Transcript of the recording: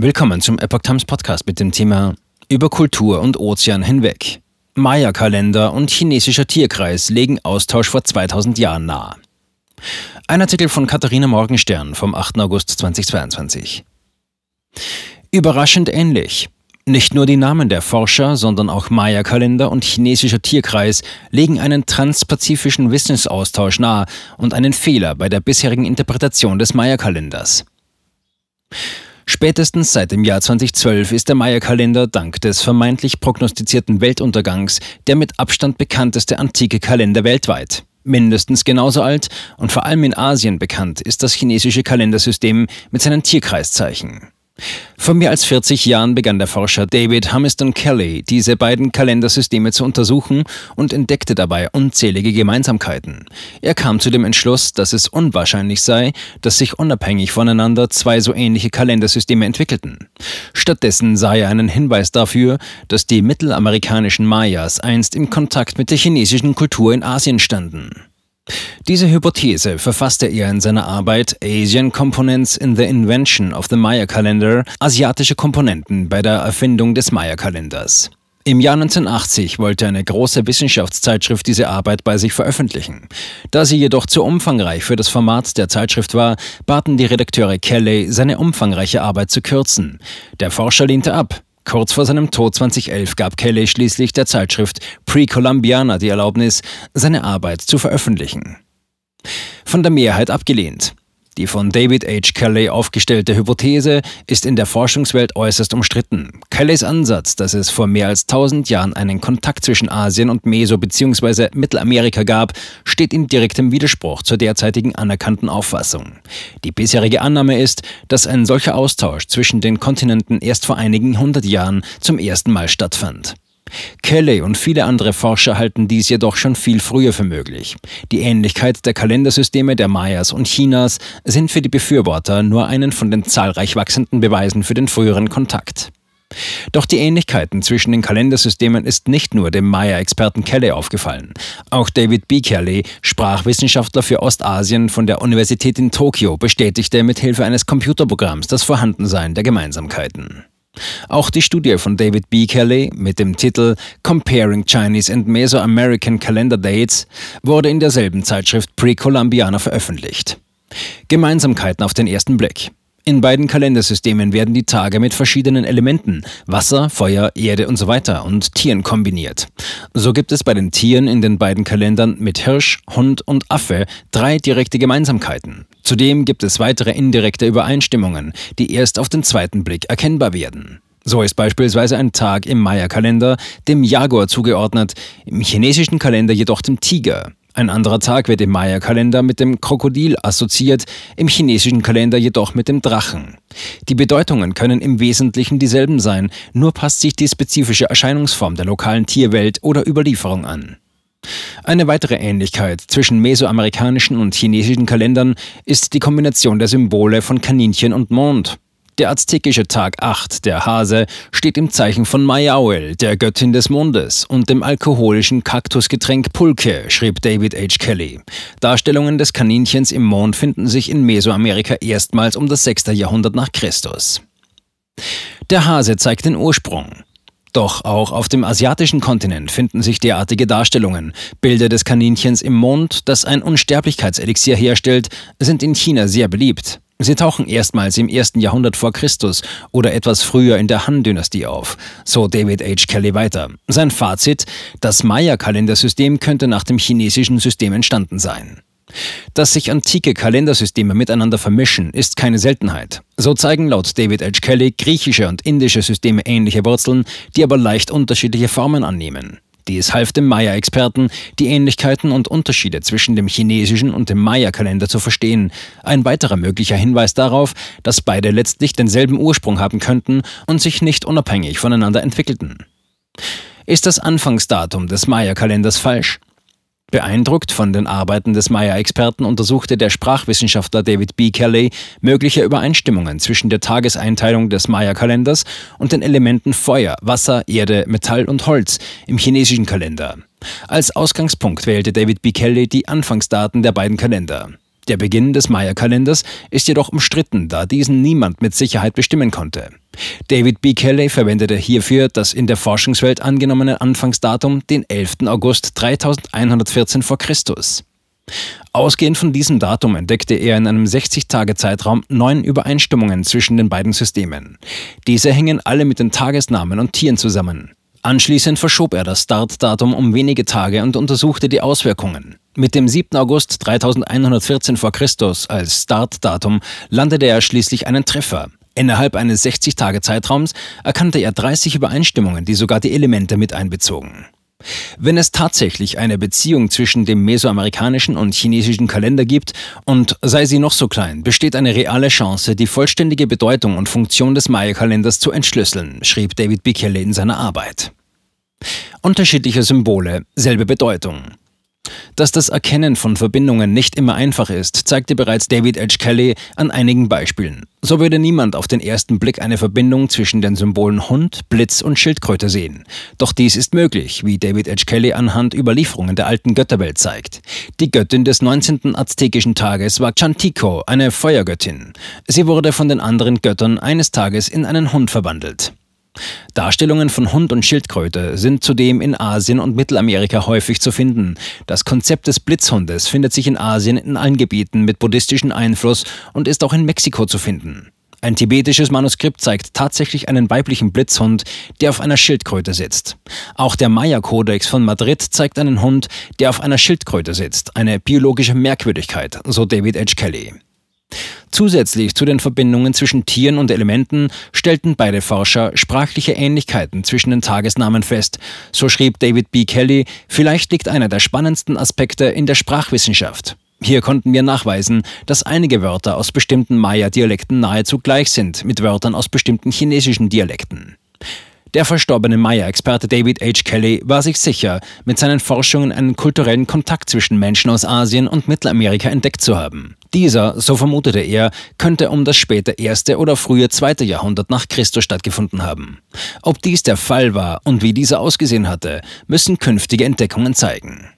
Willkommen zum Epoch Times Podcast mit dem Thema Über Kultur und Ozean hinweg. Maya-Kalender und chinesischer Tierkreis legen Austausch vor 2000 Jahren nahe. Ein Artikel von Katharina Morgenstern vom 8. August 2022. Überraschend ähnlich. Nicht nur die Namen der Forscher, sondern auch Maya-Kalender und chinesischer Tierkreis legen einen transpazifischen Wissensaustausch nahe und einen Fehler bei der bisherigen Interpretation des Maya-Kalenders. Spätestens seit dem Jahr 2012 ist der Maya-Kalender dank des vermeintlich prognostizierten Weltuntergangs der mit Abstand bekannteste antike Kalender weltweit. Mindestens genauso alt und vor allem in Asien bekannt ist das chinesische Kalendersystem mit seinen Tierkreiszeichen. Vor mehr als 40 Jahren begann der Forscher David Humiston Kelly, diese beiden Kalendersysteme zu untersuchen und entdeckte dabei unzählige Gemeinsamkeiten. Er kam zu dem Entschluss, dass es unwahrscheinlich sei, dass sich unabhängig voneinander zwei so ähnliche Kalendersysteme entwickelten. Stattdessen sah er einen Hinweis dafür, dass die mittelamerikanischen Mayas einst im Kontakt mit der chinesischen Kultur in Asien standen. Diese Hypothese verfasste er in seiner Arbeit Asian Components in the Invention of the Maya Calendar, asiatische Komponenten bei der Erfindung des Maya-Kalenders. Im Jahr 1980 wollte eine große Wissenschaftszeitschrift diese Arbeit bei sich veröffentlichen. Da sie jedoch zu umfangreich für das Format der Zeitschrift war, baten die Redakteure Kelly, seine umfangreiche Arbeit zu kürzen. Der Forscher lehnte ab. Kurz vor seinem Tod 2011 gab Kelly schließlich der Zeitschrift Pre-Columbiana die Erlaubnis, seine Arbeit zu veröffentlichen. Von der Mehrheit abgelehnt. Die von David H. Kelly aufgestellte Hypothese ist in der Forschungswelt äußerst umstritten. Kellys Ansatz, dass es vor mehr als 1000 Jahren einen Kontakt zwischen Asien und Meso- bzw. Mittelamerika gab, steht in direktem Widerspruch zur derzeitigen anerkannten Auffassung. Die bisherige Annahme ist, dass ein solcher Austausch zwischen den Kontinenten erst vor einigen hundert Jahren zum ersten Mal stattfand. Kelly und viele andere Forscher halten dies jedoch schon viel früher für möglich. Die Ähnlichkeit der Kalendersysteme der Mayas und Chinas sind für die Befürworter nur einen von den zahlreich wachsenden Beweisen für den früheren Kontakt. Doch die Ähnlichkeiten zwischen den Kalendersystemen ist nicht nur dem Maya-Experten Kelly aufgefallen. Auch David B. Kelly, Sprachwissenschaftler für Ostasien von der Universität in Tokio, bestätigte mit Hilfe eines Computerprogramms das Vorhandensein der Gemeinsamkeiten. Auch die Studie von David B. Kelly mit dem Titel Comparing Chinese and Mesoamerican Calendar Dates wurde in derselben Zeitschrift Pre-Columbiana veröffentlicht. Gemeinsamkeiten auf den ersten Blick. In beiden Kalendersystemen werden die Tage mit verschiedenen Elementen Wasser, Feuer, Erde und so weiter und Tieren kombiniert. So gibt es bei den Tieren in den beiden Kalendern mit Hirsch, Hund und Affe drei direkte Gemeinsamkeiten. Zudem gibt es weitere indirekte Übereinstimmungen, die erst auf den zweiten Blick erkennbar werden. So ist beispielsweise ein Tag im Maya-Kalender dem Jaguar zugeordnet, im chinesischen Kalender jedoch dem Tiger. Ein anderer Tag wird im Maya-Kalender mit dem Krokodil assoziiert, im chinesischen Kalender jedoch mit dem Drachen. Die Bedeutungen können im Wesentlichen dieselben sein, nur passt sich die spezifische Erscheinungsform der lokalen Tierwelt oder Überlieferung an. Eine weitere Ähnlichkeit zwischen mesoamerikanischen und chinesischen Kalendern ist die Kombination der Symbole von Kaninchen und Mond. Der aztekische Tag 8, der Hase, steht im Zeichen von Mayahuel, der Göttin des Mondes, und dem alkoholischen Kaktusgetränk Pulque, schrieb David H. Kelly. Darstellungen des Kaninchens im Mond finden sich in Mesoamerika erstmals um das 6. Jahrhundert nach Christus. Der Hase zeigt den Ursprung. Doch auch auf dem asiatischen Kontinent finden sich derartige Darstellungen. Bilder des Kaninchens im Mond, das ein Unsterblichkeitselixier herstellt, sind in China sehr beliebt. Sie tauchen erstmals im ersten Jahrhundert vor Christus oder etwas früher in der Han-Dynastie auf, so David H. Kelly weiter. Sein Fazit, das Maya-Kalendersystem könnte nach dem chinesischen System entstanden sein. Dass sich antike Kalendersysteme miteinander vermischen, ist keine Seltenheit. So zeigen laut David H. Kelly griechische und indische Systeme ähnliche Wurzeln, die aber leicht unterschiedliche Formen annehmen. Dies half dem Maya-Experten, die Ähnlichkeiten und Unterschiede zwischen dem chinesischen und dem Maya-Kalender zu verstehen. Ein weiterer möglicher Hinweis darauf, dass beide letztlich denselben Ursprung haben könnten und sich nicht unabhängig voneinander entwickelten. Ist das Anfangsdatum des Maya-Kalenders falsch? Beeindruckt von den Arbeiten des Maya-Experten untersuchte der Sprachwissenschaftler David B. Kelly mögliche Übereinstimmungen zwischen der Tageseinteilung des Maya-Kalenders und den Elementen Feuer, Wasser, Erde, Metall und Holz im chinesischen Kalender. Als Ausgangspunkt wählte David B. Kelly die Anfangsdaten der beiden Kalender. Der Beginn des Maya-Kalenders ist jedoch umstritten, da diesen niemand mit Sicherheit bestimmen konnte. David B. Kelly verwendete hierfür das in der Forschungswelt angenommene Anfangsdatum, den 11. August 3114 v. Chr. Ausgehend von diesem Datum entdeckte er in einem 60-Tage-Zeitraum neun Übereinstimmungen zwischen den beiden Systemen. Diese hängen alle mit den Tagesnamen und Tieren zusammen. Anschließend verschob er das Startdatum um wenige Tage und untersuchte die Auswirkungen. Mit dem 7. August 3114 v. Chr. als Startdatum landete er schließlich einen Treffer. Innerhalb eines 60-Tage-Zeitraums erkannte er 30 Übereinstimmungen, die sogar die Elemente mit einbezogen. Wenn es tatsächlich eine Beziehung zwischen dem mesoamerikanischen und chinesischen Kalender gibt, und sei sie noch so klein, besteht eine reale Chance, die vollständige Bedeutung und Funktion des Maya-Kalenders zu entschlüsseln, schrieb David Bikele in seiner Arbeit. Unterschiedliche Symbole, selbe Bedeutung. Dass das Erkennen von Verbindungen nicht immer einfach ist, zeigte bereits David H. Kelly an einigen Beispielen. So würde niemand auf den ersten Blick eine Verbindung zwischen den Symbolen Hund, Blitz und Schildkröte sehen. Doch dies ist möglich, wie David H. Kelly anhand Überlieferungen der alten Götterwelt zeigt. Die Göttin des 19. aztekischen Tages war Chantico, eine Feuergöttin. Sie wurde von den anderen Göttern eines Tages in einen Hund verwandelt. Darstellungen von Hund und Schildkröte sind zudem in Asien und Mittelamerika häufig zu finden. Das Konzept des Blitzhundes findet sich in Asien in allen Gebieten mit buddhistischem Einfluss und ist auch in Mexiko zu finden. Ein tibetisches Manuskript zeigt tatsächlich einen weiblichen Blitzhund, der auf einer Schildkröte sitzt. Auch der Maya-Kodex von Madrid zeigt einen Hund, der auf einer Schildkröte sitzt. Eine biologische Merkwürdigkeit, so David H. Kelly. Zusätzlich zu den Verbindungen zwischen Tieren und Elementen stellten beide Forscher sprachliche Ähnlichkeiten zwischen den Tagesnamen fest. So schrieb David B. Kelly, vielleicht liegt einer der spannendsten Aspekte in der Sprachwissenschaft. Hier konnten wir nachweisen, dass einige Wörter aus bestimmten Maya-Dialekten nahezu gleich sind mit Wörtern aus bestimmten chinesischen Dialekten. Der verstorbene Maya-Experte David H. Kelly war sich sicher, mit seinen Forschungen einen kulturellen Kontakt zwischen Menschen aus Asien und Mittelamerika entdeckt zu haben. Dieser, so vermutete er, könnte um das späte erste oder frühe zweite Jahrhundert nach Christus stattgefunden haben. Ob dies der Fall war und wie dieser ausgesehen hatte, müssen künftige Entdeckungen zeigen.